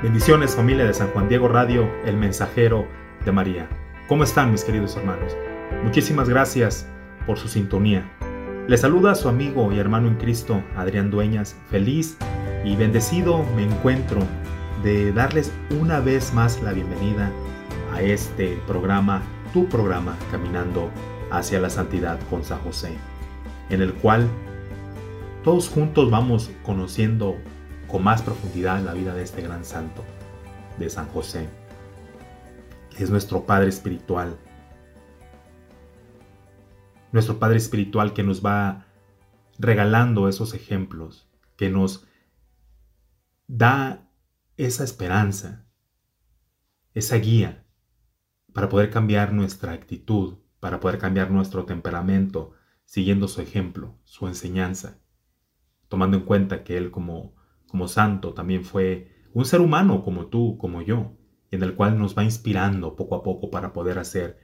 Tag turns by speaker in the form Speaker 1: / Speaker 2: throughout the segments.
Speaker 1: Bendiciones familia de San Juan Diego Radio, el mensajero de María. ¿Cómo están mis queridos hermanos? Muchísimas gracias por su sintonía. Les saluda a su amigo y hermano en Cristo, Adrián Dueñas. Feliz y bendecido me encuentro de darles una vez más la bienvenida a este programa, tu programa, Caminando hacia la Santidad con San José, en el cual todos juntos vamos conociendo con más profundidad la vida de este gran santo, de San José, que es nuestro Padre Espiritual. Nuestro Padre Espiritual que nos va regalando esos ejemplos, que nos da esa esperanza, esa guía para poder cambiar nuestra actitud, para poder cambiar nuestro temperamento, siguiendo su ejemplo, su enseñanza, tomando en cuenta que Él como como santo, también fue un ser humano como tú, como yo, en el cual nos va inspirando poco a poco para poder hacer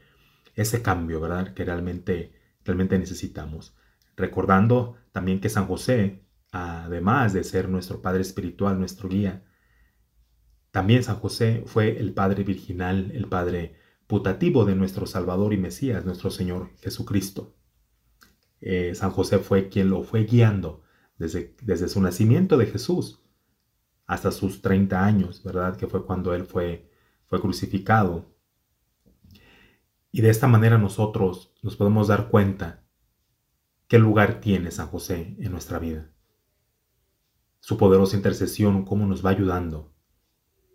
Speaker 1: ese cambio, ¿verdad? Que realmente, realmente necesitamos. Recordando también que San José, además de ser nuestro Padre Espiritual, nuestro guía, también San José fue el Padre Virginal, el Padre putativo de nuestro Salvador y Mesías, nuestro Señor Jesucristo. Eh, San José fue quien lo fue guiando desde, su nacimiento de Jesús hasta sus 30 años, ¿verdad? Que fue cuando Él fue, fue crucificado. Y de esta manera nosotros nos podemos dar cuenta qué lugar tiene San José en nuestra vida. Su poderosa intercesión, cómo nos va ayudando.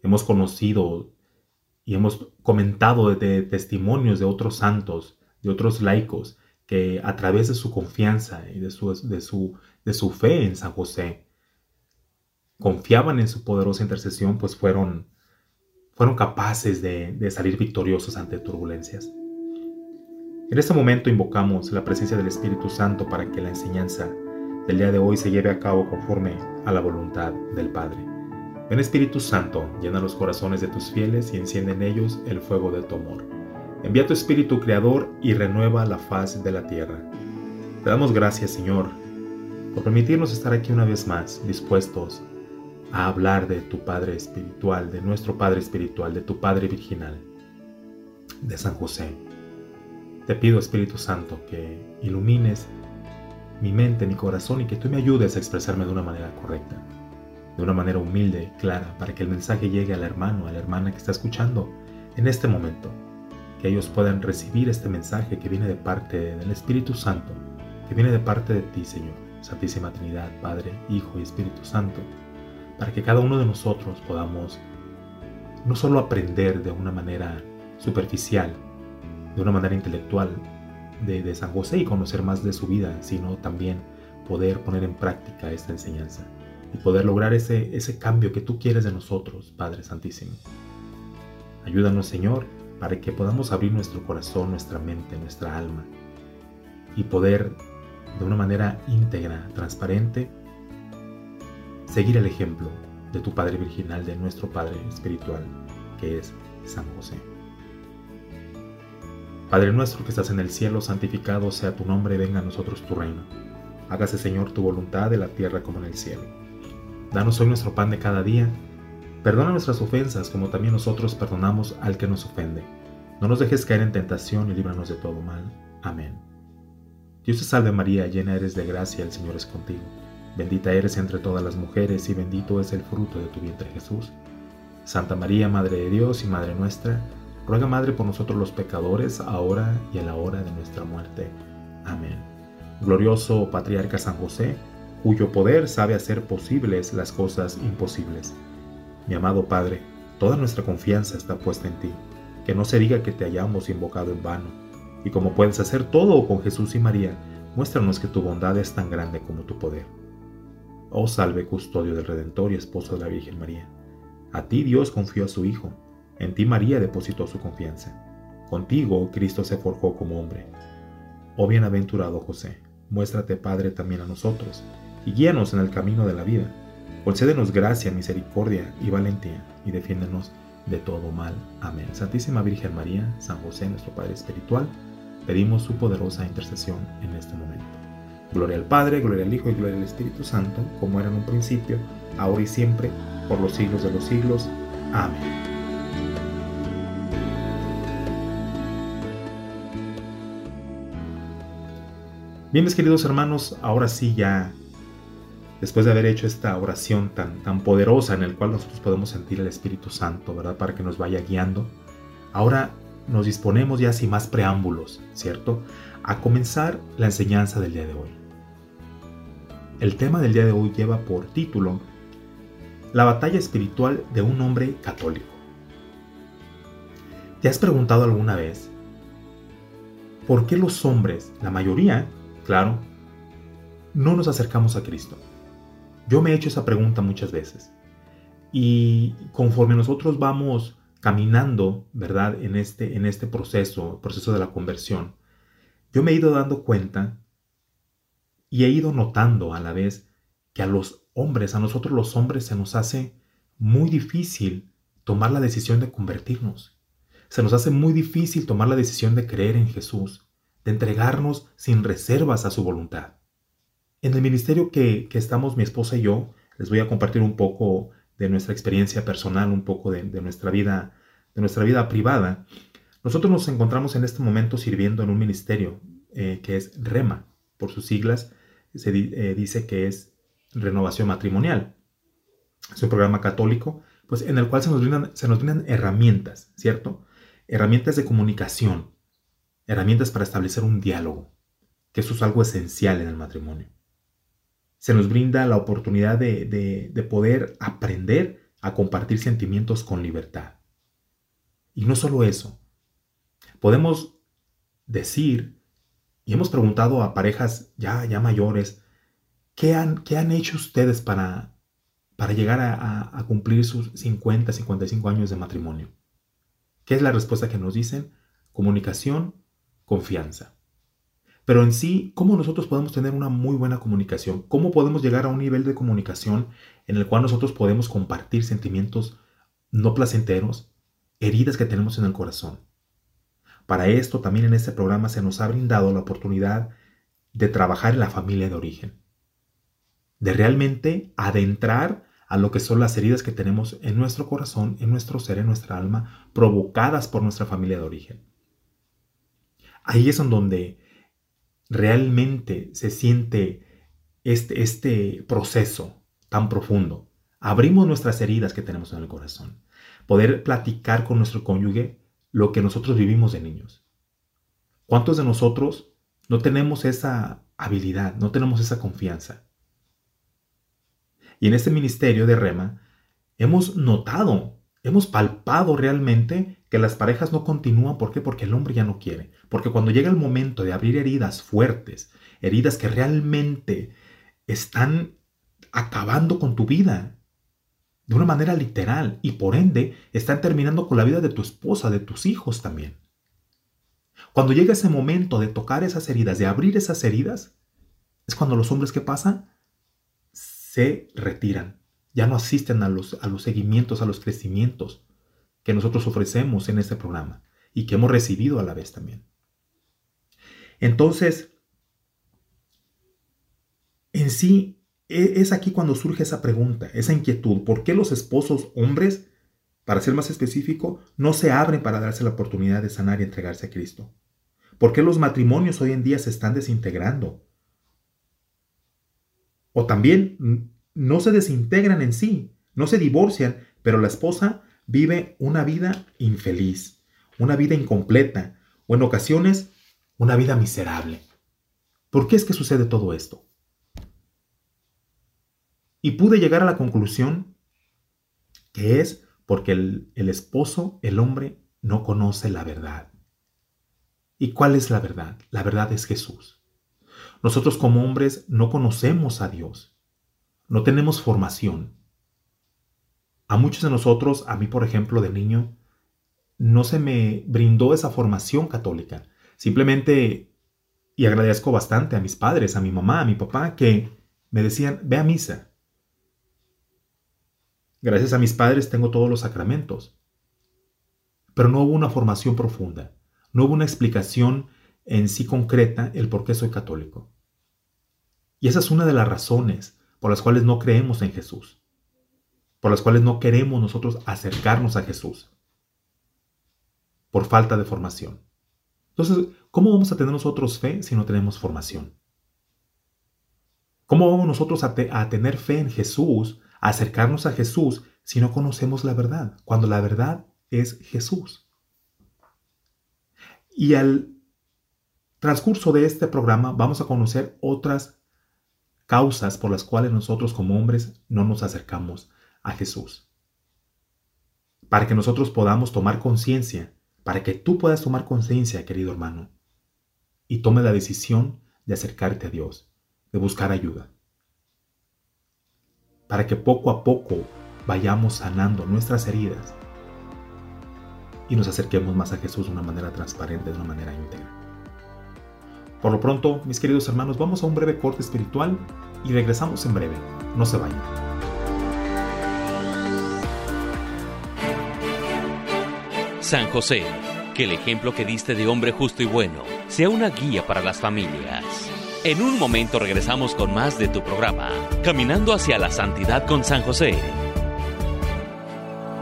Speaker 1: Hemos conocido y hemos comentado de testimonios de otros santos, de otros laicos, que a través de su confianza y de su, de su, de su fe en San José, confiaban en su poderosa intercesión, pues fueron, fueron capaces de, de salir victoriosos ante turbulencias. En este momento invocamos la presencia del Espíritu Santo para que la enseñanza del día de hoy se lleve a cabo conforme a la voluntad del Padre. Ven Espíritu Santo, llena los corazones de tus fieles y enciende en ellos el fuego de tu amor. Envía tu Espíritu Creador y renueva la faz de la tierra. Te damos gracias, Señor, por permitirnos estar aquí una vez más, dispuestos a hablar de tu Padre Espiritual, de nuestro Padre Espiritual, de tu Padre Virginal, de San José. Te pido, Espíritu Santo, que ilumines mi mente, mi corazón y que tú me ayudes a expresarme de una manera correcta, de una manera humilde, clara, para que el mensaje llegue al hermano, a la hermana que está escuchando en este momento que ellos puedan recibir este mensaje que viene de parte del Espíritu Santo, que viene de parte de ti, Señor, Santísima Trinidad, Padre, Hijo y Espíritu Santo, para que cada uno de nosotros podamos no solo aprender de una manera superficial, de una manera intelectual de, San José y conocer más de su vida, sino también poder poner en práctica esta enseñanza y poder lograr ese, ese cambio que tú quieres de nosotros, Padre Santísimo. Ayúdanos, Señor, para que podamos abrir nuestro corazón, nuestra mente, nuestra alma y poder de una manera íntegra, transparente, seguir el ejemplo de tu Padre Virginal, de nuestro Padre Espiritual, que es San José. Padre nuestro que estás en el cielo, santificado sea tu nombre, venga a nosotros tu reino. Hágase Señor tu voluntad de la tierra como en el cielo. Danos hoy nuestro pan de cada día Perdona nuestras ofensas como también nosotros perdonamos al que nos ofende. No nos dejes caer en tentación y líbranos de todo mal. Amén. Dios te salve María, llena eres de gracia, el Señor es contigo. Bendita eres entre todas las mujeres y bendito es el fruto de tu vientre Jesús. Santa María, Madre de Dios y Madre nuestra, ruega Madre por nosotros los pecadores, ahora y en la hora de nuestra muerte. Amén. Glorioso Patriarca San José, cuyo poder sabe hacer posibles las cosas imposibles mi amado Padre, toda nuestra confianza está puesta en ti. Que no se diga que te hayamos invocado en vano. Y como puedes hacer todo con Jesús y María, muéstranos que tu bondad es tan grande como tu poder. Oh salve custodio del Redentor y esposo de la Virgen María. A ti Dios confió a su Hijo, en ti María depositó su confianza. Contigo Cristo se forjó como hombre. Oh bienaventurado José, muéstrate Padre también a nosotros, y guíanos en el camino de la vida. Concédenos gracia, misericordia y valentía, y defiéndenos de todo mal. Amén. Santísima Virgen María, San José, nuestro Padre Espiritual, pedimos su poderosa intercesión en este momento. Gloria al Padre, gloria al Hijo y gloria al Espíritu Santo, como era en un principio, ahora y siempre, por los siglos de los siglos. Amén. Bien, mis queridos hermanos, ahora sí ya, después de haber hecho esta oración tan, tan poderosa en la cual nosotros podemos sentir el Espíritu Santo, ¿verdad? Para que nos vaya guiando, ahora nos disponemos ya sin más preámbulos, ¿cierto? A comenzar la enseñanza del día de hoy. El tema del día de hoy lleva por título La batalla espiritual de un hombre católico. ¿Te has preguntado alguna vez por qué los hombres, la mayoría, claro, no nos acercamos a Cristo? Yo me he hecho esa pregunta muchas veces. Y conforme nosotros vamos caminando, ¿verdad? En este, en este proceso, proceso de la conversión, yo me he ido dando cuenta y he ido notando a la vez que a los hombres, a nosotros los hombres, se nos hace muy difícil tomar la decisión de convertirnos. Se nos hace muy difícil tomar la decisión de creer en Jesús, de entregarnos sin reservas a su voluntad. En el ministerio que, estamos mi esposa y yo, les voy a compartir un poco de nuestra experiencia personal, un poco de, nuestra vida, de nuestra vida privada. Nosotros nos encontramos en este momento sirviendo en un ministerio eh, que es REMA, por sus siglas, se eh, dice que es renovación matrimonial. Es un programa católico, pues en el cual se nos, brindan, se nos brindan herramientas, ¿cierto? Herramientas de comunicación, herramientas para establecer un diálogo, que eso es algo esencial en el matrimonio. Se nos brinda la oportunidad de, de poder aprender a compartir sentimientos con libertad. Y no solo eso, podemos decir y hemos preguntado a parejas ya, ya mayores, ¿qué han, qué han hecho ustedes para, para llegar a, a, cumplir sus 50, 55 años de matrimonio? ¿Qué es la respuesta que nos dicen? Comunicación, confianza. Pero en sí, ¿cómo nosotros podemos tener una muy buena comunicación? ¿Cómo podemos llegar a un nivel de comunicación en el cual nosotros podemos compartir sentimientos no placenteros, heridas que tenemos en el corazón? Para esto también en este programa se nos ha brindado la oportunidad de trabajar en la familia de origen, de realmente adentrar a lo que son las heridas que tenemos en nuestro corazón, en nuestro ser, en nuestra alma, provocadas por nuestra familia de origen. Ahí es en donde realmente se siente este, este proceso tan profundo. Abrimos nuestras heridas que tenemos en el corazón. Poder platicar con nuestro cónyuge lo que nosotros vivimos de niños. ¿Cuántos de nosotros no tenemos esa habilidad, no tenemos esa confianza? Y en este ministerio de Rema hemos notado, hemos palpado realmente que las parejas no continúan. ¿Por qué? Porque el hombre ya no quiere. Porque cuando llega el momento de abrir heridas fuertes, heridas que realmente están acabando con tu vida, de una manera literal y por ende están terminando con la vida de tu esposa, de tus hijos también. Cuando llega ese momento de tocar esas heridas, de abrir esas heridas, es cuando los hombres que pasan se retiran, ya no asisten a los, a los seguimientos, a los crecimientos que nosotros ofrecemos en este programa y que hemos recibido a la vez también. Entonces, en sí, e, es aquí cuando surge esa pregunta, esa inquietud. ¿Por qué los esposos hombres, para ser más específico, no se abren para darse la oportunidad de sanar y entregarse a Cristo? ¿Por qué los matrimonios hoy en día se están desintegrando? O también no se desintegran en sí, no se divorcian, pero la esposa vive una vida infeliz, una vida incompleta, o en ocasiones una vida miserable. ¿Por qué es que sucede todo esto? Y pude llegar a la conclusión que es porque el, esposo, el hombre, no conoce la verdad. ¿Y cuál es la verdad? La verdad es Jesús. Nosotros como hombres no conocemos a Dios. No tenemos formación. A muchos de nosotros, a mí por ejemplo de niño, no se me brindó esa formación católica. Simplemente, y agradezco bastante a mis padres, a mi mamá, a mi papá, que me decían, ve a misa. Gracias a mis padres tengo todos los sacramentos. Pero no hubo una formación profunda, no hubo una explicación en sí concreta el por qué soy católico. Y esa es una de las razones por las cuales no creemos en Jesús, por las cuales no queremos nosotros acercarnos a Jesús, por falta de formación. Entonces, ¿cómo vamos a tener nosotros fe si no tenemos formación? ¿Cómo vamos nosotros a, a tener fe en Jesús, a acercarnos a Jesús si no conocemos la verdad? Cuando la verdad es Jesús. Y al transcurso de este programa vamos a conocer otras causas por las cuales nosotros como hombres no nos acercamos a Jesús. Para que nosotros podamos tomar conciencia, para que tú puedas tomar conciencia, querido hermano, y tome la decisión de acercarte a Dios, de buscar ayuda. Para que poco a poco vayamos sanando nuestras heridas y nos acerquemos más a Jesús de una manera transparente, de una manera íntegra. Por lo pronto, mis queridos hermanos, vamos a un breve corte espiritual y regresamos en breve. No se vayan.
Speaker 2: San José, que el ejemplo que diste de hombre justo y bueno sea una guía para las familias. En un momento regresamos con más de tu programa, Caminando hacia la Santidad con San José.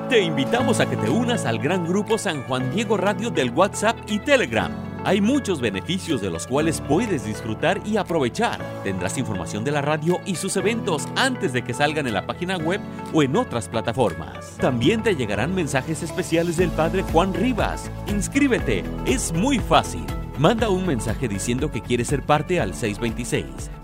Speaker 2: Te invitamos a que te unas al gran grupo San Juan Diego Radio del WhatsApp y Telegram hay muchos beneficios de los cuales puedes disfrutar y aprovechar. Tendrás información de la radio y sus eventos antes de que salgan en la página web o en otras plataformas. También te llegarán mensajes especiales del Padre Juan Rivas. Inscríbete, es muy fácil. Manda un mensaje diciendo que quieres ser parte al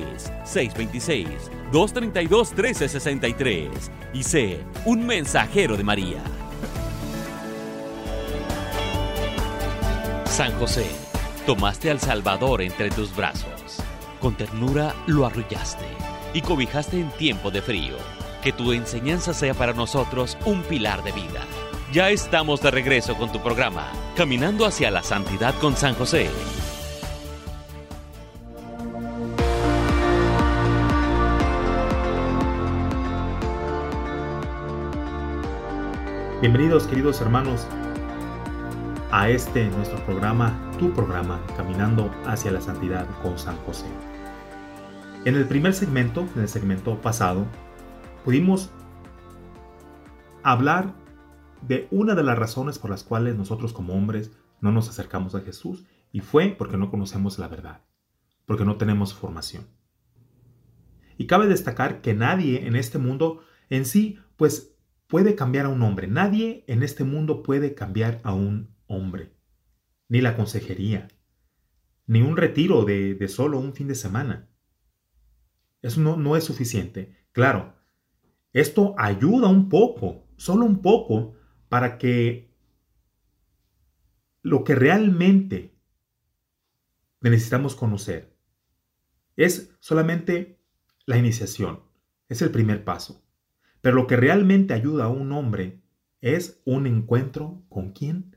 Speaker 2: 626-232-1363. Y sé un mensajero de María. San José, tomaste al Salvador entre tus brazos. Con ternura lo arrullaste y cobijaste en tiempo de frío. Que tu enseñanza sea para nosotros un pilar de vida. Ya estamos de regreso con tu programa, Caminando hacia la Santidad con San José.
Speaker 1: Bienvenidos queridos hermanos a este nuestro programa, tu programa, Caminando hacia la Santidad con San José. En el primer segmento, en el segmento pasado, pudimos hablar de una de las razones por las cuales nosotros como hombres no nos acercamos a Jesús y fue porque no conocemos la verdad, porque no tenemos formación. Y cabe destacar que nadie en este mundo en sí, pues puede cambiar a un hombre. Nadie en este mundo puede cambiar a un hombre, ni la consejería, ni un retiro de, de solo un fin de semana. Eso no, no es suficiente. Claro, esto ayuda un poco, solo un poco, para que lo que realmente necesitamos conocer es solamente la iniciación, es el primer paso. Pero lo que realmente ayuda a un hombre es un encuentro con quién?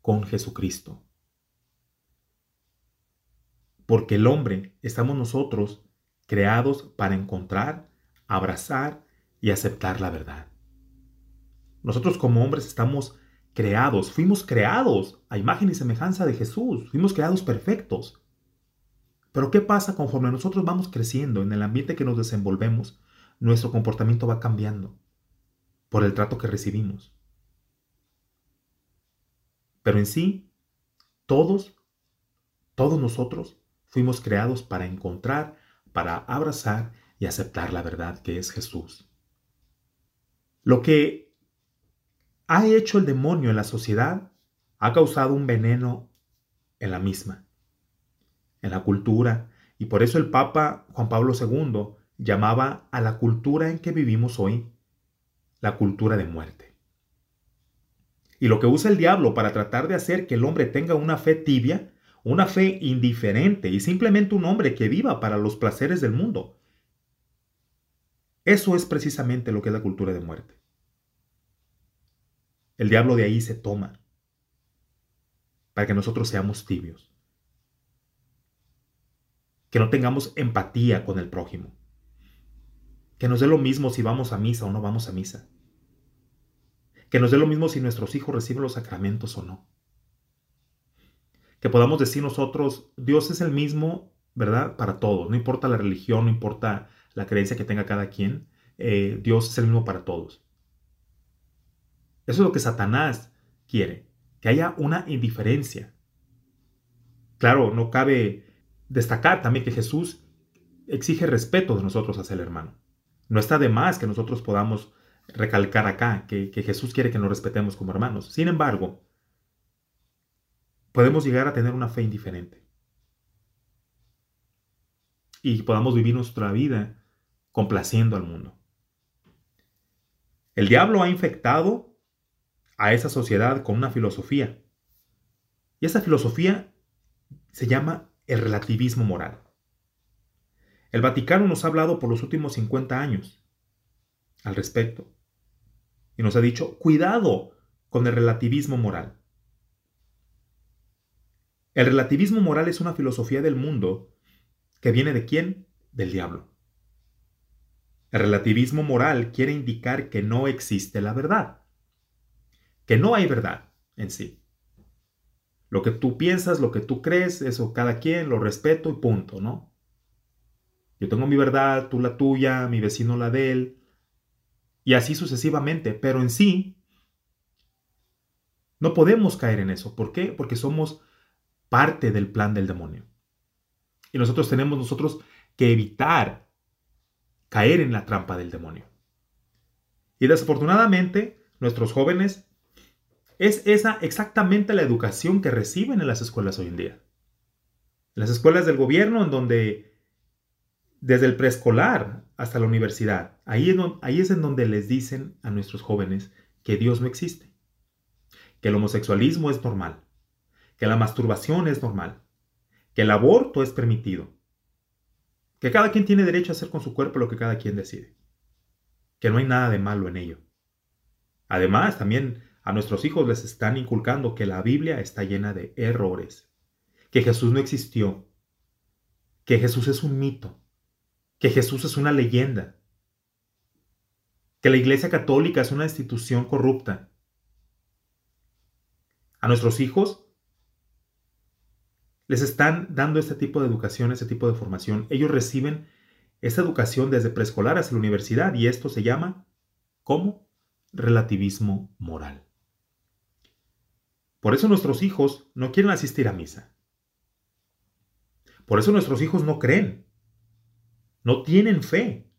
Speaker 1: con Jesucristo. Porque el hombre estamos nosotros creados para encontrar, abrazar y aceptar la verdad. Nosotros como hombres estamos creados, fuimos creados a imagen y semejanza de Jesús, fuimos creados perfectos. Pero ¿qué pasa conforme nosotros vamos creciendo en el ambiente que nos desenvolvemos? Nuestro comportamiento va cambiando por el trato que recibimos. Pero en sí, todos, todos nosotros fuimos creados para encontrar, para abrazar y aceptar la verdad que es Jesús. Lo que ha hecho el demonio en la sociedad, ha causado un veneno en la misma, en la cultura, y por eso el Papa Juan Pablo II llamaba a la cultura en que vivimos hoy la cultura de muerte. Y lo que usa el diablo para tratar de hacer que el hombre tenga una fe tibia, una fe indiferente y simplemente un hombre que viva para los placeres del mundo. Eso es precisamente lo que es la cultura de muerte. El diablo de ahí se toma para que nosotros seamos tibios. Que no tengamos empatía con el prójimo. Que nos dé lo mismo si vamos a misa o no vamos a misa. Que nos dé lo mismo si nuestros hijos reciben los sacramentos o no. Que podamos decir nosotros, Dios es el mismo, ¿verdad? Para todos. No importa la religión, no importa la creencia que tenga cada quien. Eh, Dios es el mismo para todos. Eso es lo que Satanás quiere, que haya una indiferencia. Claro, no cabe destacar también que Jesús exige respeto de nosotros hacia el hermano. No está de más que nosotros podamos recalcar acá que, Jesús quiere que nos respetemos como hermanos. Sin embargo, podemos llegar a tener una fe indiferente. Y podamos vivir nuestra vida complaciendo al mundo. El diablo ha infectado a esa sociedad con una filosofía. Y esa filosofía se llama el relativismo moral. El Vaticano nos ha hablado por los últimos 50 años al respecto. Y nos ha dicho, cuidado con el relativismo moral. El relativismo moral es una filosofía del mundo que viene de quién? Del diablo. El relativismo moral quiere indicar que no existe la verdad, que no hay verdad en sí. Lo que tú piensas, lo que tú crees, eso cada quien lo respeto y punto, ¿no? Yo tengo mi verdad, tú la tuya, mi vecino la de él, y así sucesivamente, pero en sí no podemos caer en eso. ¿Por qué? Porque somos parte del plan del demonio. Y nosotros tenemos nosotros que evitar caer en la trampa del demonio. Y desafortunadamente, nuestros jóvenes es esa exactamente la educación que reciben en las escuelas hoy en día. En las escuelas del gobierno, en donde desde el preescolar hasta la universidad, ahí es, en donde les dicen a nuestros jóvenes que Dios no existe, que el homosexualismo es normal, que la masturbación es normal, que el aborto es permitido, que cada quien tiene derecho a hacer con su cuerpo lo que cada quien decide, que no hay nada de malo en ello. Además, también a nuestros hijos les están inculcando que la Biblia está llena de errores, que Jesús no existió, que Jesús es un mito, que Jesús es una leyenda, que la Iglesia Católica es una institución corrupta. A nuestros hijos les están dando este tipo de educación, este tipo de formación. Ellos reciben esta educación desde preescolar hasta la universidad y esto se llama, ¿cómo? Relativismo moral. Por eso nuestros hijos no quieren asistir a misa. Por eso nuestros hijos no creen. No tienen fe.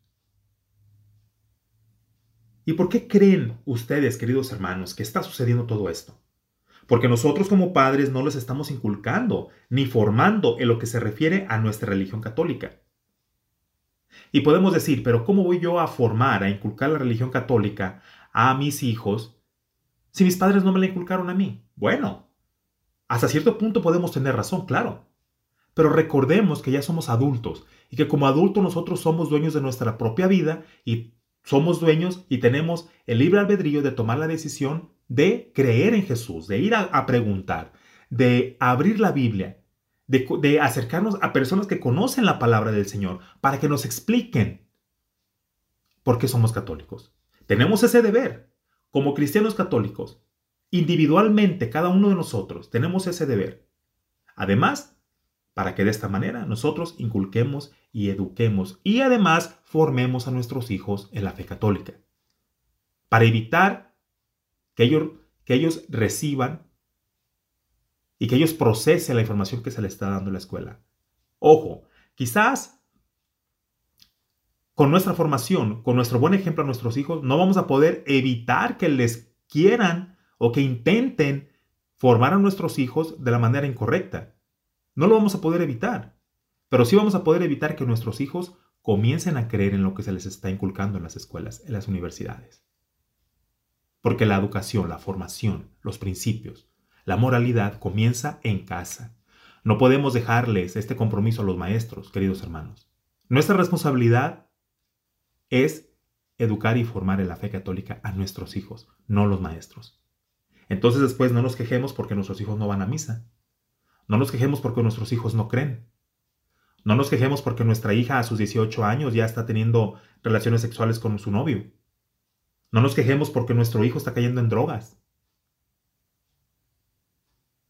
Speaker 1: ¿Y por qué creen ustedes, queridos hermanos, que está sucediendo todo esto? Porque nosotros como padres no les estamos inculcando ni formando en lo que se refiere a nuestra religión católica. Y podemos decir, pero ¿cómo voy yo a formar, a inculcar la religión católica a mis hijos si mis padres no me la inculcaron a mí? Bueno, hasta cierto punto podemos tener razón, claro. Pero recordemos que ya somos adultos y que como adultos nosotros somos dueños de nuestra propia vida y somos dueños y tenemos el libre albedrío de tomar la decisión de creer en Jesús, de ir a, preguntar, de abrir la Biblia, de, de acercarnos a personas que conocen la palabra del Señor para que nos expliquen por qué somos católicos. Tenemos ese deber como cristianos católicos Individualmente, cada uno de nosotros tenemos ese deber. Además, para que de esta manera nosotros inculquemos y eduquemos y además formemos a nuestros hijos en la fe católica. Para evitar que ellos, que ellos reciban y que ellos procesen la información que se les está dando en la escuela. Ojo, quizás con nuestra formación, con nuestro buen ejemplo a nuestros hijos, no vamos a poder evitar que les quieran o que intenten formar a nuestros hijos de la manera incorrecta. No lo vamos a poder evitar, pero sí vamos a poder evitar que nuestros hijos comiencen a creer en lo que se les está inculcando en las escuelas, en las universidades. Porque la educación, la formación, los principios, la moralidad comienza en casa. No podemos dejarles este compromiso a los maestros, queridos hermanos. Nuestra responsabilidad es educar y formar en la fe católica a nuestros hijos, no los maestros. Entonces después no nos quejemos porque nuestros hijos no van a misa. No nos quejemos porque nuestros hijos no creen. No nos quejemos porque nuestra hija a sus 18 años ya está teniendo relaciones sexuales con su novio. No nos quejemos porque nuestro hijo está cayendo en drogas.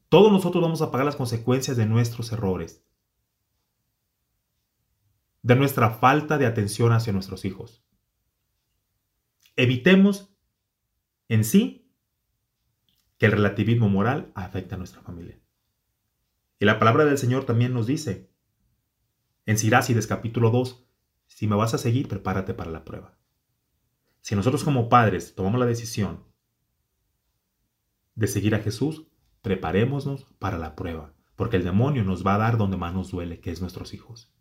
Speaker 1: Todos nosotros vamos a pagar las consecuencias de nuestros errores, de nuestra falta de atención hacia nuestros hijos. Evitemos en sí que el relativismo moral afecte a nuestra familia. Y la palabra del Señor también nos dice, en Sirácides capítulo 2, si me vas a seguir, prepárate para la prueba. Si nosotros como padres tomamos la decisión de seguir a Jesús, preparémonos para la prueba, porque el demonio nos va a dar donde más nos duele, que es nuestros hijos.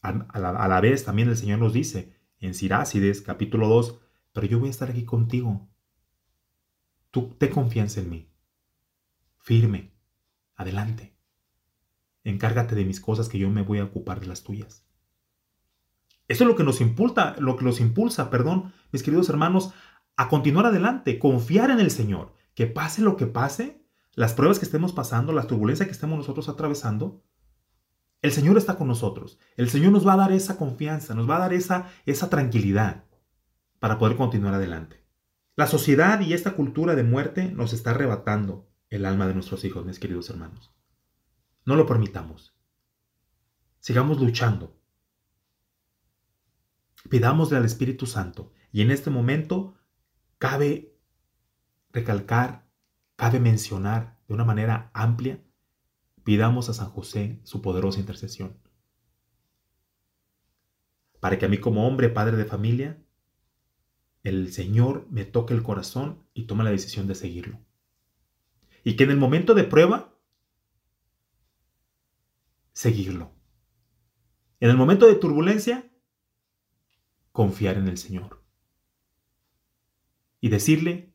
Speaker 1: A, la, vez también el Señor nos dice en Sirácides capítulo 2, pero yo voy a estar aquí contigo. Tú te confianza en mí. Firme. Adelante. Encárgate de mis cosas que yo me voy a ocupar de las tuyas. Eso es lo que nos impulsa, lo que nos impulsa, perdón, mis queridos hermanos, a continuar adelante, confiar en el Señor, que pase lo que pase, las pruebas que estemos pasando, las turbulencias que estemos nosotros atravesando, el Señor está con nosotros. El Señor nos va a dar esa confianza, nos va a dar esa, esa tranquilidad para poder continuar adelante. La sociedad y esta cultura de muerte nos está arrebatando el alma de nuestros hijos, mis queridos hermanos. No lo permitamos. Sigamos luchando. Pidámosle al Espíritu Santo. Y en este momento cabe recalcar, cabe mencionar de una manera amplia pidamos a San José su poderosa intercesión. Para que a mí como hombre, padre de familia, el Señor me toque el corazón y tome la decisión de seguirlo. Y que en el momento de prueba, seguirlo. En el momento de turbulencia, confiar en el Señor. Y decirle,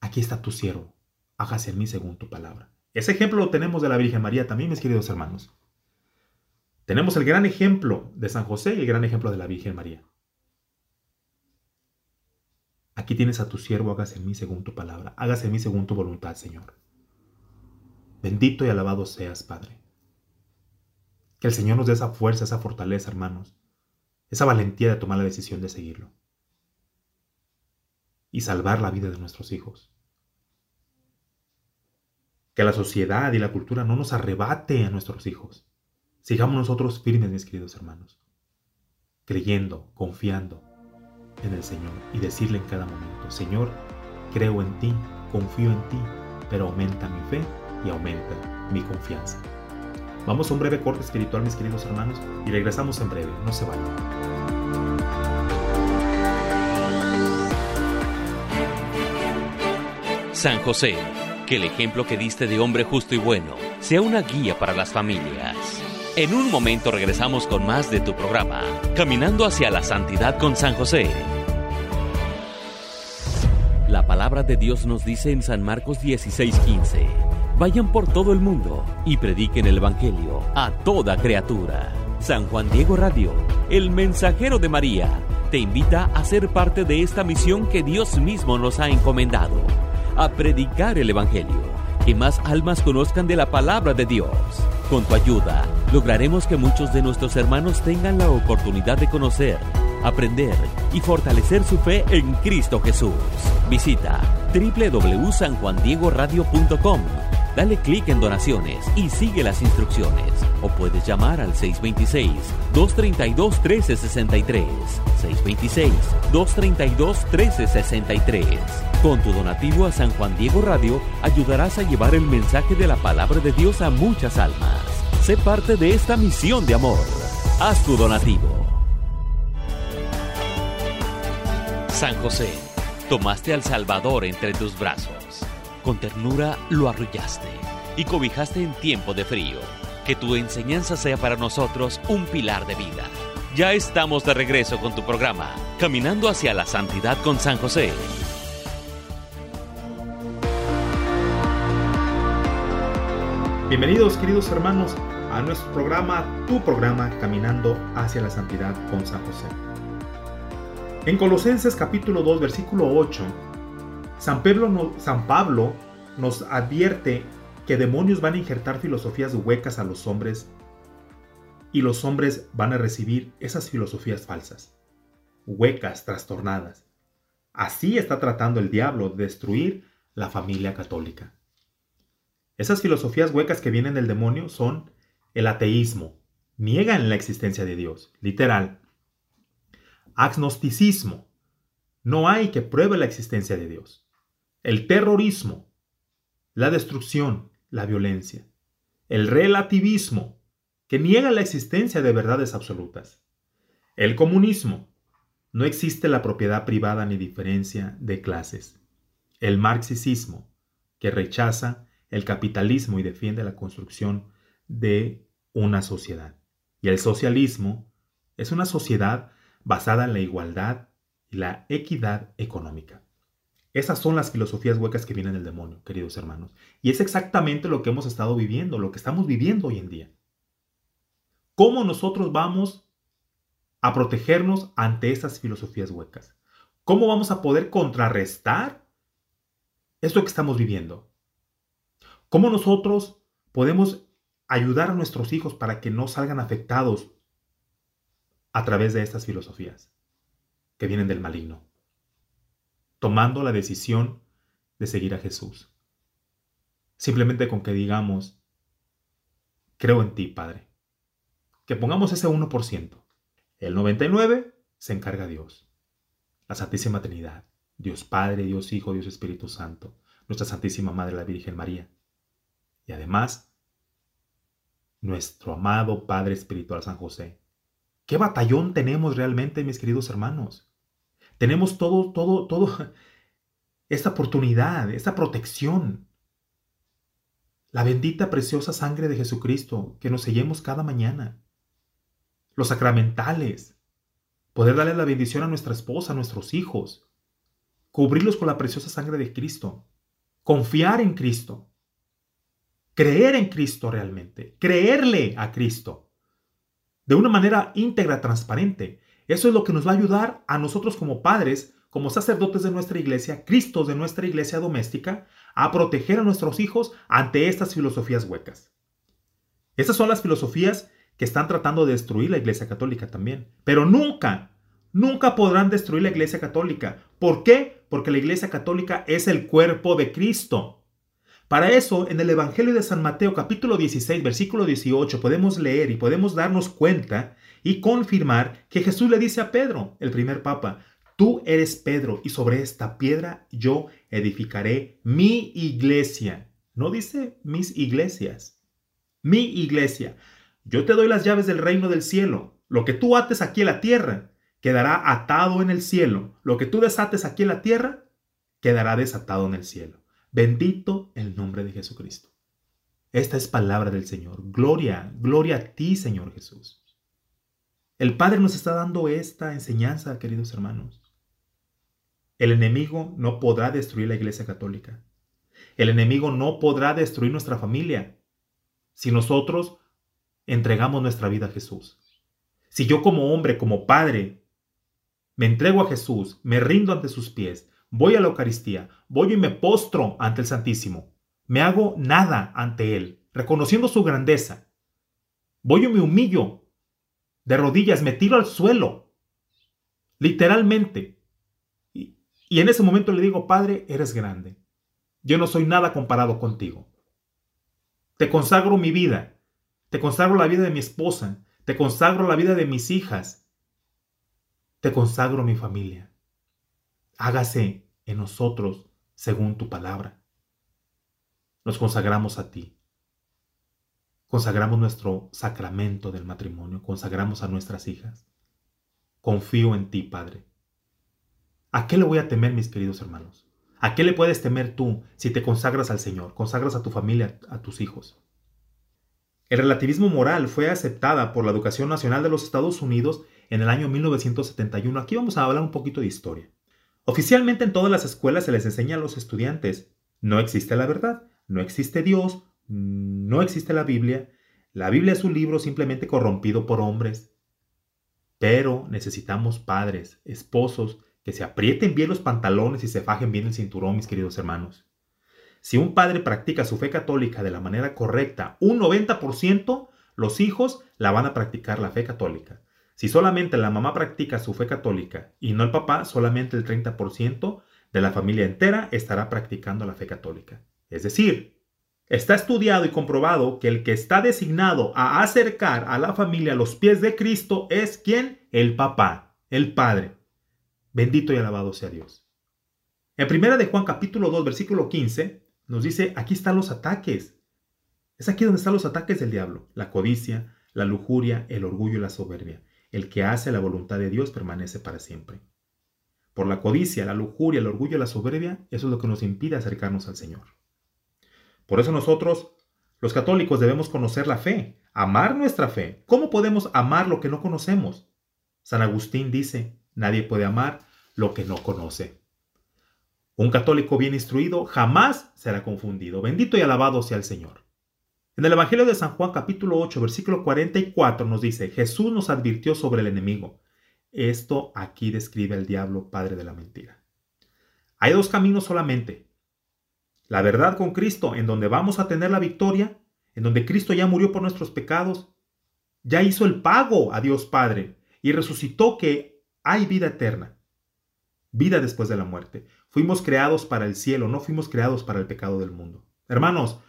Speaker 1: aquí está tu siervo, hágase en mí según tu palabra. Ese ejemplo lo tenemos de la Virgen María también, mis queridos hermanos. Tenemos el gran ejemplo de San José y el gran ejemplo de la Virgen María. Aquí tienes a tu siervo, hágase en mí según tu palabra, hágase en mí según tu voluntad, Señor. Bendito y alabado seas, Padre. Que el Señor nos dé esa fuerza, esa fortaleza, hermanos, esa valentía de tomar la decisión de seguirlo y salvar la vida de nuestros hijos que la sociedad y la cultura no nos arrebate a nuestros hijos. Sigamos nosotros firmes, mis queridos hermanos, creyendo, confiando en el Señor y decirle en cada momento, Señor, creo en ti, confío en ti, pero aumenta mi fe y aumenta mi confianza. Vamos a un breve corte espiritual, mis queridos hermanos, y regresamos en breve, no se vayan.
Speaker 2: San José que el ejemplo que diste de hombre justo y bueno sea una guía para las familias. En un momento regresamos con más de tu programa, Caminando hacia la Santidad con San José. La palabra de Dios nos dice en San Marcos 16:15, vayan por todo el mundo y prediquen el Evangelio a toda criatura. San Juan Diego Radio, el mensajero de María, te invita a ser parte de esta misión que Dios mismo nos ha encomendado a predicar el Evangelio, que más almas conozcan de la palabra de Dios. Con tu ayuda, lograremos que muchos de nuestros hermanos tengan la oportunidad de conocer, aprender y fortalecer su fe en Cristo Jesús. Visita www.sanjuandiegoradio.com Dale clic en donaciones y sigue las instrucciones. O puedes llamar al 626-232-1363. 626-232-1363. Con tu donativo a San Juan Diego Radio ayudarás a llevar el mensaje de la palabra de Dios a muchas almas. Sé parte de esta misión de amor. Haz tu donativo. San José tomaste al Salvador entre tus brazos. Con ternura lo arrullaste y cobijaste en tiempo de frío. Que tu enseñanza sea para nosotros un pilar de vida. Ya estamos de regreso con tu programa, Caminando hacia la Santidad con San José.
Speaker 1: Bienvenidos queridos hermanos a nuestro programa, tu programa Caminando hacia la Santidad con San José. En Colosenses capítulo 2 versículo 8, San Pablo, nos advierte que demonios van a injertar filosofías huecas a los hombres y los hombres van a recibir esas filosofías falsas, huecas, trastornadas. Así está tratando el diablo de destruir la familia católica. Esas filosofías huecas que vienen del demonio son el ateísmo, niegan la existencia de Dios, literal. Agnosticismo, no hay que pruebe la existencia de Dios. El terrorismo, la destrucción, la violencia. El relativismo, que niega la existencia de verdades absolutas. El comunismo, no existe la propiedad privada ni diferencia de clases. El marxismo, que rechaza el capitalismo y defiende la construcción de una sociedad. Y el socialismo es una sociedad basada en la igualdad y la equidad económica. Esas son las filosofías huecas que vienen del demonio, queridos hermanos. Y es exactamente lo que hemos estado viviendo, lo que estamos viviendo hoy en día. ¿Cómo nosotros vamos a protegernos ante esas filosofías huecas? ¿Cómo vamos a poder contrarrestar esto que estamos viviendo? ¿Cómo nosotros podemos ayudar a nuestros hijos para que no salgan afectados a través de estas filosofías que vienen del maligno? Tomando la decisión de seguir a Jesús. Simplemente con que digamos, creo en ti, Padre. Que pongamos ese 1%. El 99% se encarga Dios. La Santísima Trinidad. Dios Padre, Dios Hijo, Dios Espíritu Santo. Nuestra Santísima Madre, la Virgen María y además nuestro amado Padre Espiritual San José. ¿Qué batallón tenemos realmente, mis queridos hermanos? Tenemos todo, todo, todo, esta oportunidad, esta protección. La bendita, preciosa sangre de Jesucristo que nos sellemos cada mañana. Los sacramentales. Poder darle la bendición a nuestra esposa, a nuestros hijos. Cubrirlos con la preciosa sangre de Cristo. Confiar en Cristo creer en Cristo realmente, creerle a Cristo de una manera íntegra, transparente. Eso es lo que nos va a ayudar a nosotros como padres, como sacerdotes de nuestra iglesia, Cristos de nuestra iglesia doméstica, a proteger a nuestros hijos ante estas filosofías huecas. Estas son las filosofías que están tratando de destruir la iglesia católica también. Pero nunca, nunca podrán destruir la iglesia católica. ¿Por qué? Porque la iglesia católica es el cuerpo de Cristo. Para eso, en el Evangelio de San Mateo capítulo 16, versículo 18, podemos leer y podemos darnos cuenta y confirmar que Jesús le dice a Pedro, el primer papa, tú eres Pedro y sobre esta piedra yo edificaré mi iglesia. No dice mis iglesias, mi iglesia. Yo te doy las llaves del reino del cielo. Lo que tú ates aquí en la tierra quedará atado en el cielo. Lo que tú desates aquí en la tierra quedará desatado en el cielo. Bendito el nombre de Jesucristo. Esta es palabra del Señor. Gloria, gloria a ti, Señor Jesús. El Padre nos está dando esta enseñanza, queridos hermanos. El enemigo no podrá destruir la Iglesia Católica. El enemigo no podrá destruir nuestra familia si nosotros entregamos nuestra vida a Jesús. Si yo como hombre, como padre, me entrego a Jesús, me rindo ante sus pies, voy a la Eucaristía, voy y me postro ante el Santísimo. Me hago nada ante Él, reconociendo su grandeza. Voy y me humillo, de rodillas, me tiro al suelo, literalmente. Y, y en ese momento le digo, Padre, eres grande. Yo no soy nada comparado contigo. Te consagro mi vida, te consagro la vida de mi esposa, te consagro la vida de mis hijas, te consagro mi familia hágase en nosotros según tu palabra. Nos consagramos a ti. Consagramos nuestro sacramento del matrimonio, consagramos a nuestras hijas. Confío en ti, Padre. ¿A qué le voy a temer, mis queridos hermanos? ¿A qué le puedes temer tú si te consagras al Señor, consagras a tu familia, a tus hijos? El relativismo moral fue aceptada por la Educación Nacional de los Estados Unidos en el año 1971. Aquí vamos a hablar un poquito de historia. Oficialmente en todas las escuelas se les enseña a los estudiantes, no existe la verdad, no existe Dios, no existe la Biblia, la Biblia es un libro simplemente corrompido por hombres. Pero necesitamos padres, esposos, que se aprieten bien los pantalones y se fajen bien el cinturón, mis queridos hermanos. Si un padre practica su fe católica de la manera correcta, un 90%, los hijos la van a practicar la fe católica. Si solamente la mamá practica su fe católica y no el papá, solamente el 30% de la familia entera estará practicando la fe católica. Es decir, está estudiado y comprobado que el que está designado a acercar a la familia a los pies de Cristo es quien? El papá, el padre. Bendito y alabado sea Dios. En primera de Juan capítulo 2 versículo 15 nos dice, aquí están los ataques. Es aquí donde están los ataques del diablo, la codicia, la lujuria, el orgullo y la soberbia. El que hace la voluntad de Dios permanece para siempre. Por la codicia, la lujuria, el orgullo y la soberbia, eso es lo que nos impide acercarnos al Señor. Por eso nosotros, los católicos, debemos conocer la fe, amar nuestra fe. ¿Cómo podemos amar lo que no conocemos? San Agustín dice, nadie puede amar lo que no conoce. Un católico bien instruido jamás será confundido. Bendito y alabado sea el Señor. En el Evangelio de San Juan capítulo 8 versículo 44 nos dice, Jesús nos advirtió sobre el enemigo. Esto aquí describe el diablo, padre de la mentira. Hay dos caminos solamente. La verdad con Cristo, en donde vamos a tener la victoria, en donde Cristo ya murió por nuestros pecados, ya hizo el pago a Dios Padre y resucitó que hay vida eterna, vida después de la muerte. Fuimos creados para el cielo, no fuimos creados para el pecado del mundo. Hermanos,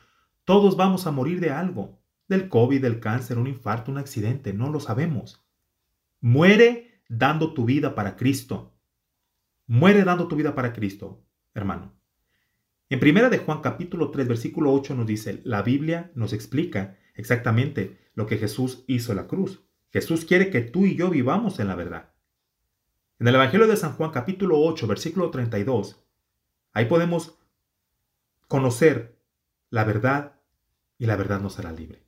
Speaker 1: todos vamos a morir de algo, del COVID, del cáncer, un infarto, un accidente, no lo sabemos. Muere dando tu vida para Cristo. Muere dando tu vida para Cristo, hermano. En primera de Juan capítulo 3 versículo 8 nos dice, la Biblia nos explica exactamente lo que Jesús hizo en la cruz. Jesús quiere que tú y yo vivamos en la verdad. En el Evangelio de San Juan capítulo 8 versículo 32, ahí podemos conocer la verdad y la verdad nos hará libre.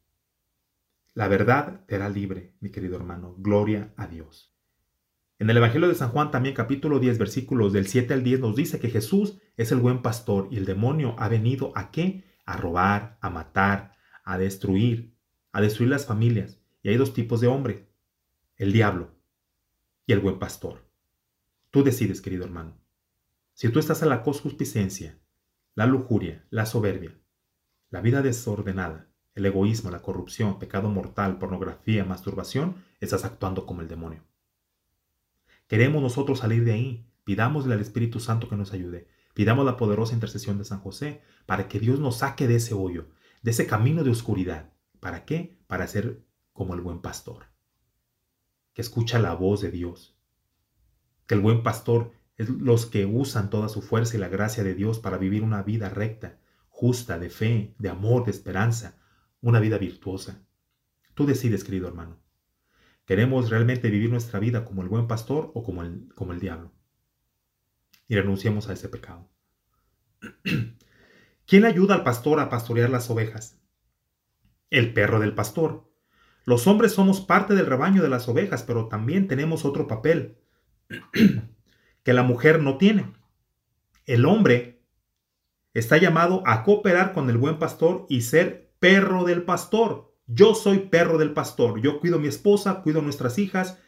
Speaker 1: La verdad te hará libre, mi querido hermano. Gloria a Dios. En el Evangelio de San Juan también capítulo 10 versículos del 7 al 10 nos dice que Jesús es el buen pastor y el demonio ha venido a qué? A robar, a matar, a destruir, a destruir las familias. Y hay dos tipos de hombre, el diablo y el buen pastor. Tú decides, querido hermano. Si tú estás en la concupiscencia, la lujuria, la soberbia, la vida desordenada, el egoísmo, la corrupción, pecado mortal, pornografía, masturbación, estás actuando como el demonio. Queremos nosotros salir de ahí. Pidámosle al Espíritu Santo que nos ayude. Pidamos la poderosa intercesión de San José para que Dios nos saque de ese hoyo, de ese camino de oscuridad. ¿Para qué? Para ser como el buen pastor, que escucha la voz de Dios. Que el buen pastor es los que usan toda su fuerza y la gracia de Dios para vivir una vida recta, justa, de fe, de amor, de esperanza, una vida virtuosa. Tú decides, querido hermano. ¿Queremos realmente vivir nuestra vida como el buen pastor o como el, como el diablo? Y renunciamos a ese pecado. ¿Quién ayuda al pastor a pastorear las ovejas? El perro del pastor. Los hombres somos parte del rebaño de las ovejas, pero también tenemos otro papel que la mujer no tiene. El hombre Está llamado a cooperar con el buen pastor y ser perro del pastor. Yo soy perro del pastor. Yo cuido a mi esposa, cuido a nuestras hijas,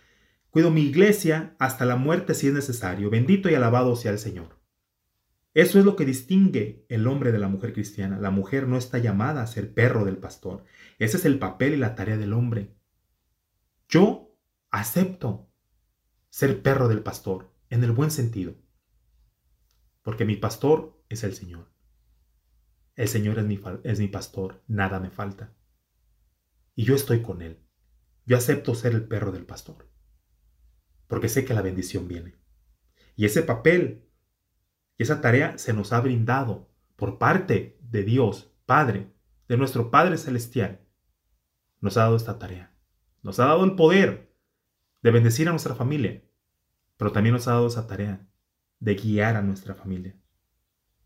Speaker 1: cuido mi iglesia hasta la muerte si es necesario. Bendito y alabado sea el Señor. Eso es lo que distingue el hombre de la mujer cristiana. La mujer no está llamada a ser perro del pastor. Ese es el papel y la tarea del hombre. Yo acepto ser perro del pastor, en el buen sentido. Porque mi pastor es el Señor. El Señor es mi, es mi pastor, nada me falta. Y yo estoy con Él. Yo acepto ser el perro del pastor. Porque sé que la bendición viene. Y ese papel y esa tarea se nos ha brindado por parte de Dios, Padre, de nuestro Padre Celestial. Nos ha dado esta tarea. Nos ha dado el poder de bendecir a nuestra familia. Pero también nos ha dado esa tarea de guiar a nuestra familia,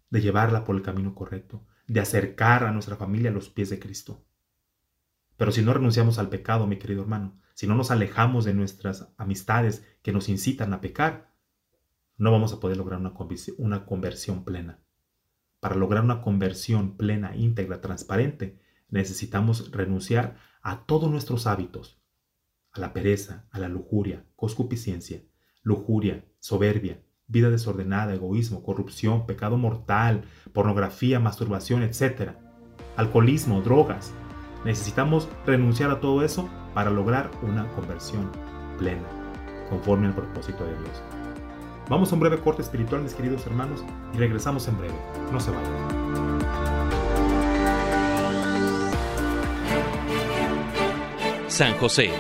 Speaker 1: de llevarla por el camino correcto, de acercar a nuestra familia a los pies de Cristo. Pero si no renunciamos al pecado, mi querido hermano, si no nos alejamos de nuestras amistades que nos incitan a pecar, no vamos a poder lograr una, una conversión plena. Para lograr una conversión plena, íntegra, transparente, necesitamos renunciar a todos nuestros hábitos, a la pereza, a la lujuria, coscupiscencia, lujuria, soberbia, vida desordenada, egoísmo, corrupción, pecado mortal, pornografía, masturbación, etc. Alcoholismo, drogas. Necesitamos renunciar a todo eso para lograr una conversión plena, conforme al propósito de Dios. Vamos a un breve corte espiritual, mis queridos hermanos, y regresamos en breve. No se vayan.
Speaker 2: San José,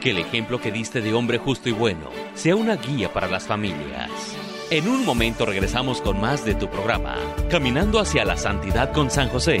Speaker 2: que el ejemplo que diste de hombre justo y bueno sea una guía para las familias. En un momento regresamos con más de tu programa, Caminando hacia la Santidad con San José.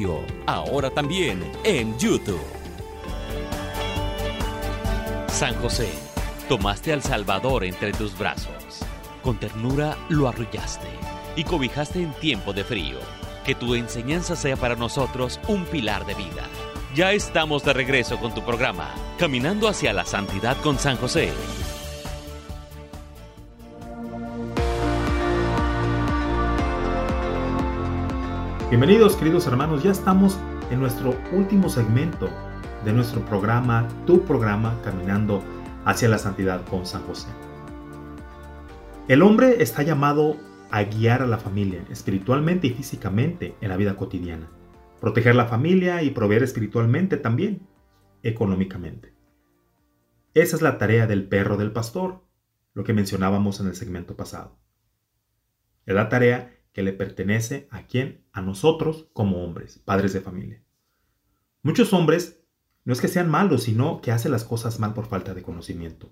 Speaker 2: Ahora también en YouTube. San José, tomaste al Salvador entre tus brazos. Con ternura lo arrullaste y cobijaste en tiempo de frío. Que tu enseñanza sea para nosotros un pilar de vida. Ya estamos de regreso con tu programa, Caminando hacia la Santidad con San José.
Speaker 1: Bienvenidos queridos hermanos, ya estamos en nuestro último segmento de nuestro programa, tu programa, Caminando hacia la Santidad con San José. El hombre está llamado a guiar a la familia espiritualmente y físicamente en la vida cotidiana, proteger la familia y proveer espiritualmente también, económicamente. Esa es la tarea del perro del pastor, lo que mencionábamos en el segmento pasado. Es la tarea que le pertenece a quién? A nosotros como hombres, padres de familia. Muchos hombres no es que sean malos, sino que hacen las cosas mal por falta de conocimiento.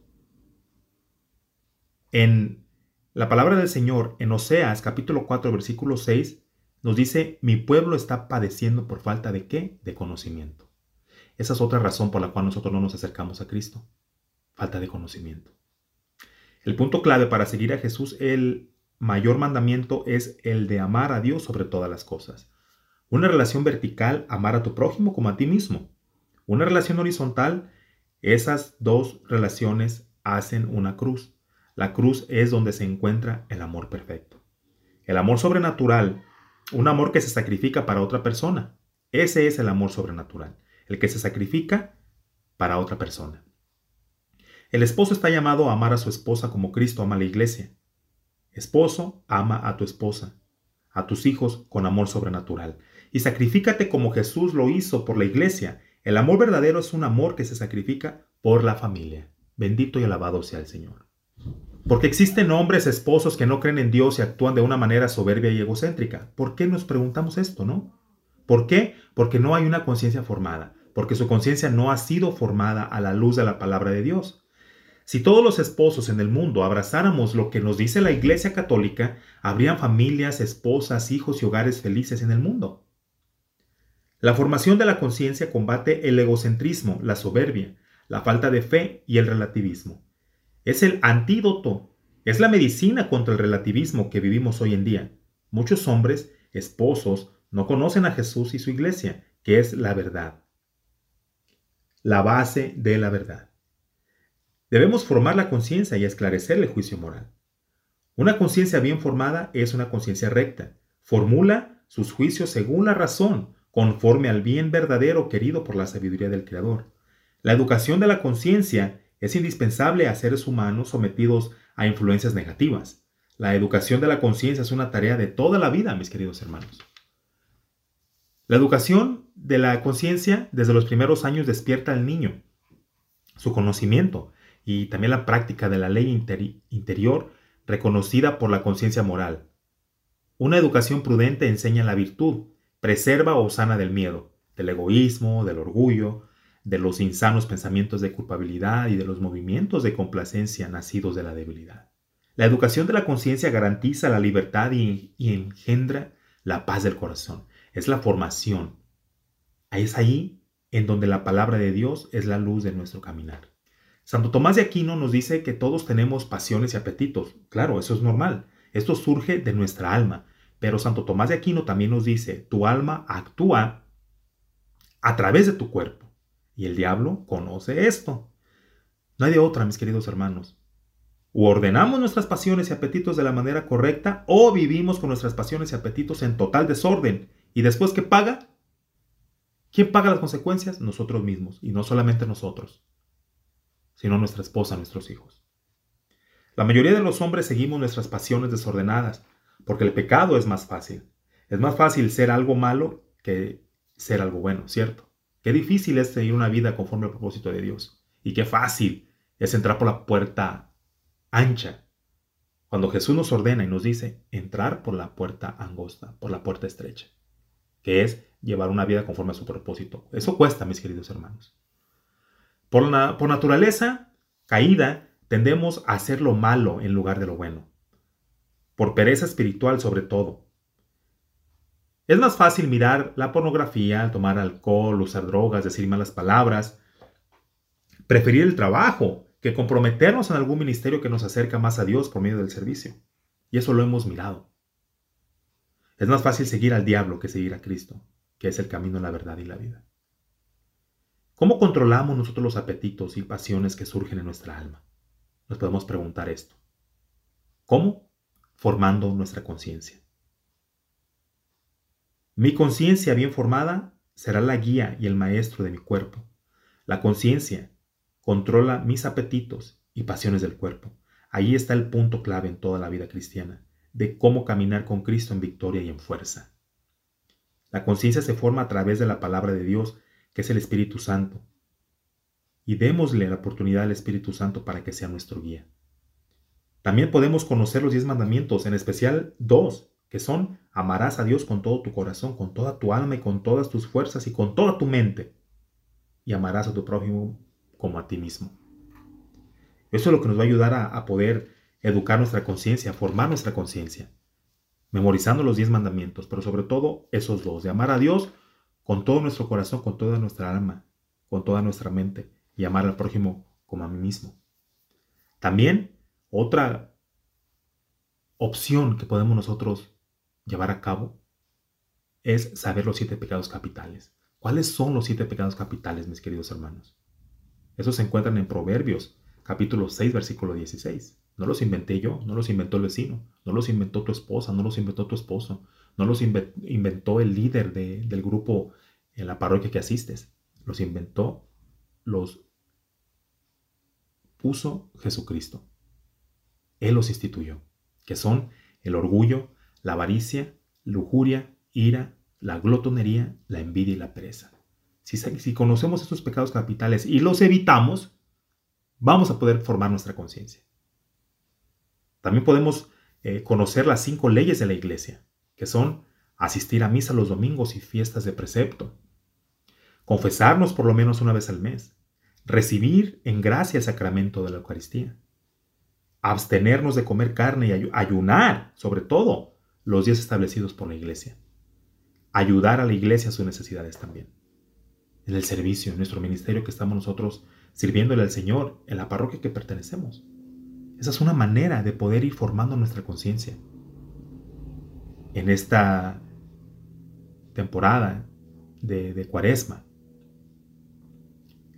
Speaker 1: En la palabra del Señor, en Oseas capítulo 4, versículo 6, nos dice, mi pueblo está padeciendo por falta de qué? De conocimiento. Esa es otra razón por la cual nosotros no nos acercamos a Cristo. Falta de conocimiento. El punto clave para seguir a Jesús, el mayor mandamiento es el de amar a Dios sobre todas las cosas. Una relación vertical, amar a tu prójimo como a ti mismo. Una relación horizontal, esas dos relaciones hacen una cruz. La cruz es donde se encuentra el amor perfecto. El amor sobrenatural, un amor que se sacrifica para otra persona. Ese es el amor sobrenatural, el que se sacrifica para otra persona. El esposo está llamado a amar a su esposa como Cristo ama a la iglesia. Esposo, ama a tu esposa, a tus hijos con amor sobrenatural. Y sacrifícate como Jesús lo hizo por la iglesia el amor verdadero es un amor que se sacrifica por la familia. Bendito y alabado sea el Señor. Porque existen hombres esposos que no creen en Dios y actúan de una manera soberbia y egocéntrica. ¿Por qué nos preguntamos esto, no? ¿Por qué? Porque no hay una conciencia formada, porque su conciencia no ha sido formada a la luz de la palabra de Dios. Si todos los esposos en el mundo abrazáramos lo que nos dice la Iglesia Católica, habrían familias, esposas, hijos y hogares felices en el mundo. La formación de la conciencia combate el egocentrismo, la soberbia, la falta de fe y el relativismo. Es el antídoto, es la medicina contra el relativismo que vivimos hoy en día. Muchos hombres, esposos, no conocen a Jesús y su iglesia, que es la verdad. La base de la verdad. Debemos formar la conciencia y esclarecer el juicio moral. Una conciencia bien formada es una conciencia recta. Formula sus juicios según la razón, conforme al bien verdadero querido por la sabiduría del Creador. La educación de la conciencia es indispensable a seres humanos sometidos a influencias negativas. La educación de la conciencia es una tarea de toda la vida, mis queridos hermanos. La educación de la conciencia desde los primeros años despierta al niño, su conocimiento y también la práctica de la ley interior reconocida por la conciencia moral. Una educación prudente enseña la virtud, preserva o sana del miedo, del egoísmo, del orgullo, de los insanos pensamientos de culpabilidad y de los movimientos de complacencia nacidos de la debilidad. La educación de la conciencia garantiza la libertad y, engendra la paz del corazón. Es la formación. Es ahí en donde la palabra de Dios es la luz de nuestro caminar. Santo Tomás de Aquino nos dice que todos tenemos pasiones y apetitos. Claro, eso es normal. Esto surge de nuestra alma. Pero Santo Tomás de Aquino también nos dice, tu alma actúa a través de tu cuerpo. Y el diablo conoce esto. No hay de otra, mis queridos hermanos. O ordenamos nuestras pasiones y apetitos de la manera correcta o vivimos con nuestras pasiones y apetitos en total desorden. ¿Y después qué paga? ¿Quién paga las consecuencias? Nosotros mismos. Y no solamente nosotros, sino nuestra esposa, nuestros hijos. La mayoría de los hombres seguimos nuestras pasiones desordenadas porque el pecado es más fácil. Es más fácil ser algo malo que ser algo bueno, ¿cierto? Qué difícil es seguir una vida conforme al propósito de Dios. Y qué fácil es entrar por la puerta ancha. Cuando Jesús nos ordena y nos dice entrar por la puerta angosta, por la puerta estrecha, que es llevar una vida conforme a su propósito. Eso cuesta, mis queridos hermanos. Por, naturaleza caída, tendemos a hacer lo malo en lugar de lo bueno. Por pereza espiritual sobre todo. Es más fácil mirar la pornografía, tomar alcohol, usar drogas, decir malas palabras, preferir el trabajo que comprometernos en algún ministerio que nos acerca más a Dios por medio del servicio. Y eso lo hemos mirado. Es más fácil seguir al diablo que seguir a Cristo, que es el camino, la verdad y la vida. ¿Cómo controlamos nosotros los apetitos y pasiones que surgen en nuestra alma? Nos podemos preguntar esto. ¿Cómo? Formando nuestra conciencia. Mi conciencia bien formada será la guía y el maestro de mi cuerpo. La conciencia controla mis apetitos y pasiones del cuerpo. Ahí está el punto clave en toda la vida cristiana, de cómo caminar con Cristo en victoria y en fuerza. La conciencia se forma a través de la palabra de Dios, que es el Espíritu Santo. Y démosle la oportunidad al Espíritu Santo para que sea nuestro guía. También podemos conocer los diez mandamientos, en especial dos, que son amarás a Dios con todo tu corazón, con toda tu alma y con todas tus fuerzas y con toda tu mente. Y amarás a tu prójimo como a ti mismo. Eso es lo que nos va a ayudar a, poder educar nuestra conciencia, formar nuestra conciencia, memorizando los diez mandamientos, pero sobre todo esos dos, de amar a Dios con todo nuestro corazón, con toda nuestra alma, con toda nuestra mente, y amar al prójimo como a mí mismo. También otra opción que podemos nosotros llevar a cabo es saber los siete pecados capitales. ¿Cuáles son los siete pecados capitales, mis queridos hermanos? Esos se encuentran en Proverbios, capítulo 6, versículo 16. No los inventé yo, no los inventó el vecino, no los inventó tu esposa, no los inventó tu esposo, no los inventó el líder del grupo en la parroquia que asistes. Los inventó, los puso Jesucristo. Él los instituyó, que son el orgullo, la avaricia, lujuria, ira, la glotonería, la envidia y la pereza. Si, conocemos estos pecados capitales y los evitamos, vamos a poder formar nuestra conciencia. También podemos eh, conocer las cinco leyes de la iglesia, que son asistir a misa los domingos y fiestas de precepto, confesarnos por lo menos una vez al mes, recibir en gracia el sacramento de la Eucaristía, abstenernos de comer carne y ayunar, sobre todo, los días establecidos por la iglesia. Ayudar a la iglesia a sus necesidades también. En el servicio, en nuestro ministerio que estamos nosotros sirviéndole al Señor, en la parroquia que pertenecemos. Esa es una manera de poder ir formando nuestra conciencia. En esta temporada de, de cuaresma,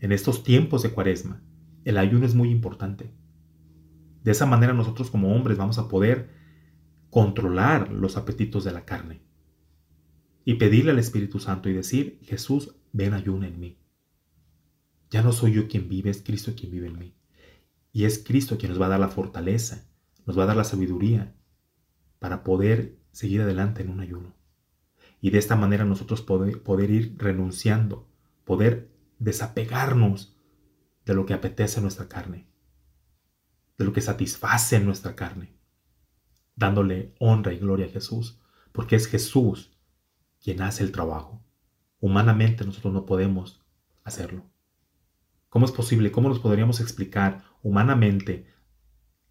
Speaker 1: en estos tiempos de cuaresma, el ayuno es muy importante. De esa manera nosotros como hombres vamos a poder controlar los apetitos de la carne y pedirle al Espíritu Santo y decir, Jesús, ven ayuna en mí. Ya no soy yo quien vive, es Cristo quien vive en mí. Y es Cristo quien nos va a dar la fortaleza, nos va a dar la sabiduría para poder seguir adelante en un ayuno. Y de esta manera nosotros poder, poder ir renunciando, poder desapegarnos de lo que apetece nuestra carne, de lo que satisface nuestra carne dándole honra y gloria a Jesús, porque es Jesús quien hace el trabajo. Humanamente nosotros no podemos hacerlo. ¿Cómo es posible? ¿Cómo nos podríamos explicar humanamente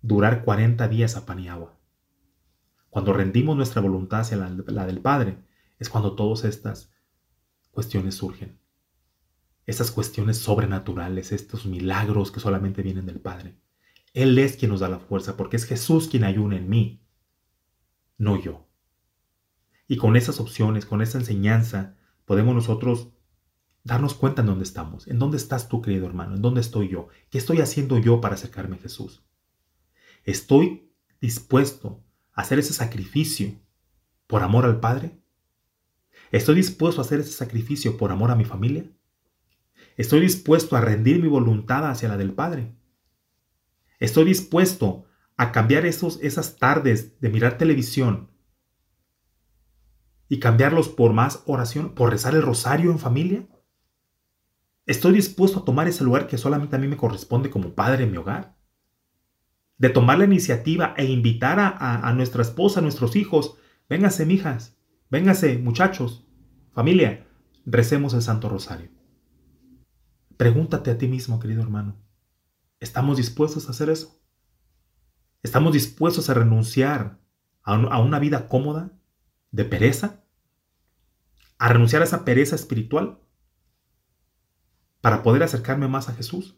Speaker 1: durar 40 días a pan y agua? Cuando rendimos nuestra voluntad hacia la, la del Padre, es cuando todas estas cuestiones surgen. Estas cuestiones sobrenaturales, estos milagros que solamente vienen del Padre. Él es quien nos da la fuerza, porque es Jesús quien ayuna en mí, no yo. Y con esas opciones, con esa enseñanza, podemos nosotros darnos cuenta en dónde estamos, en dónde estás tú, querido hermano, en dónde estoy yo, qué estoy haciendo yo para acercarme a Jesús. ¿Estoy dispuesto a hacer ese sacrificio por amor al Padre? ¿Estoy dispuesto a hacer ese sacrificio por amor a mi familia? ¿Estoy dispuesto a rendir mi voluntad hacia la del Padre? ¿Estoy dispuesto a cambiar esos, esas tardes de mirar televisión y cambiarlos por más oración, por rezar el rosario en familia? ¿Estoy dispuesto a tomar ese lugar que solamente a mí me corresponde como padre en mi hogar? De tomar la iniciativa e invitar a, a nuestra esposa, a nuestros hijos, véngase, mijas, Véngase, muchachos, familia, recemos el Santo Rosario. Pregúntate a ti mismo, querido hermano, ¿estamos dispuestos a hacer eso? ¿Estamos dispuestos a renunciar a, una vida cómoda, de pereza? ¿A renunciar a esa pereza espiritual? Para poder acercarme más a Jesús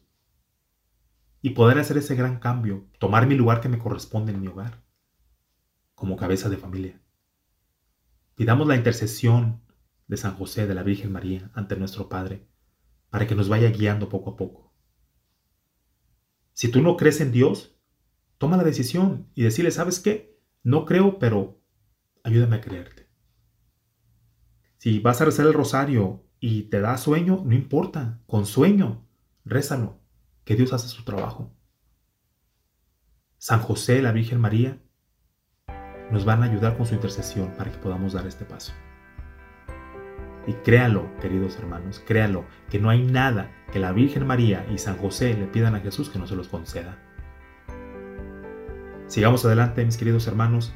Speaker 1: y poder hacer ese gran cambio, tomar mi lugar que me corresponde en mi hogar, como cabeza de familia. Pidamos la intercesión de San José, de la Virgen María, ante nuestro Padre, para que nos vaya guiando poco a poco. Si tú no crees en Dios, toma la decisión y decirle, ¿sabes qué? No creo, pero ayúdame a creerte. Si vas a rezar el rosario y te da sueño, no importa, con sueño, rézalo, que Dios hace su trabajo. San José, la Virgen María, nos van a ayudar con su intercesión para que podamos dar este paso. Y créalo, queridos hermanos, créalo, que no hay nada que la Virgen María y San José le pidan a Jesús que no se los conceda. Sigamos adelante, mis queridos hermanos.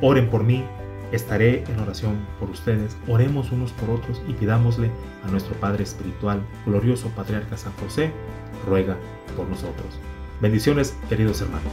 Speaker 1: Oren por mí, estaré en oración por ustedes. Oremos unos por otros y pidámosle a nuestro Padre Espiritual, glorioso Patriarca San José, ruega por nosotros. Bendiciones, queridos hermanos.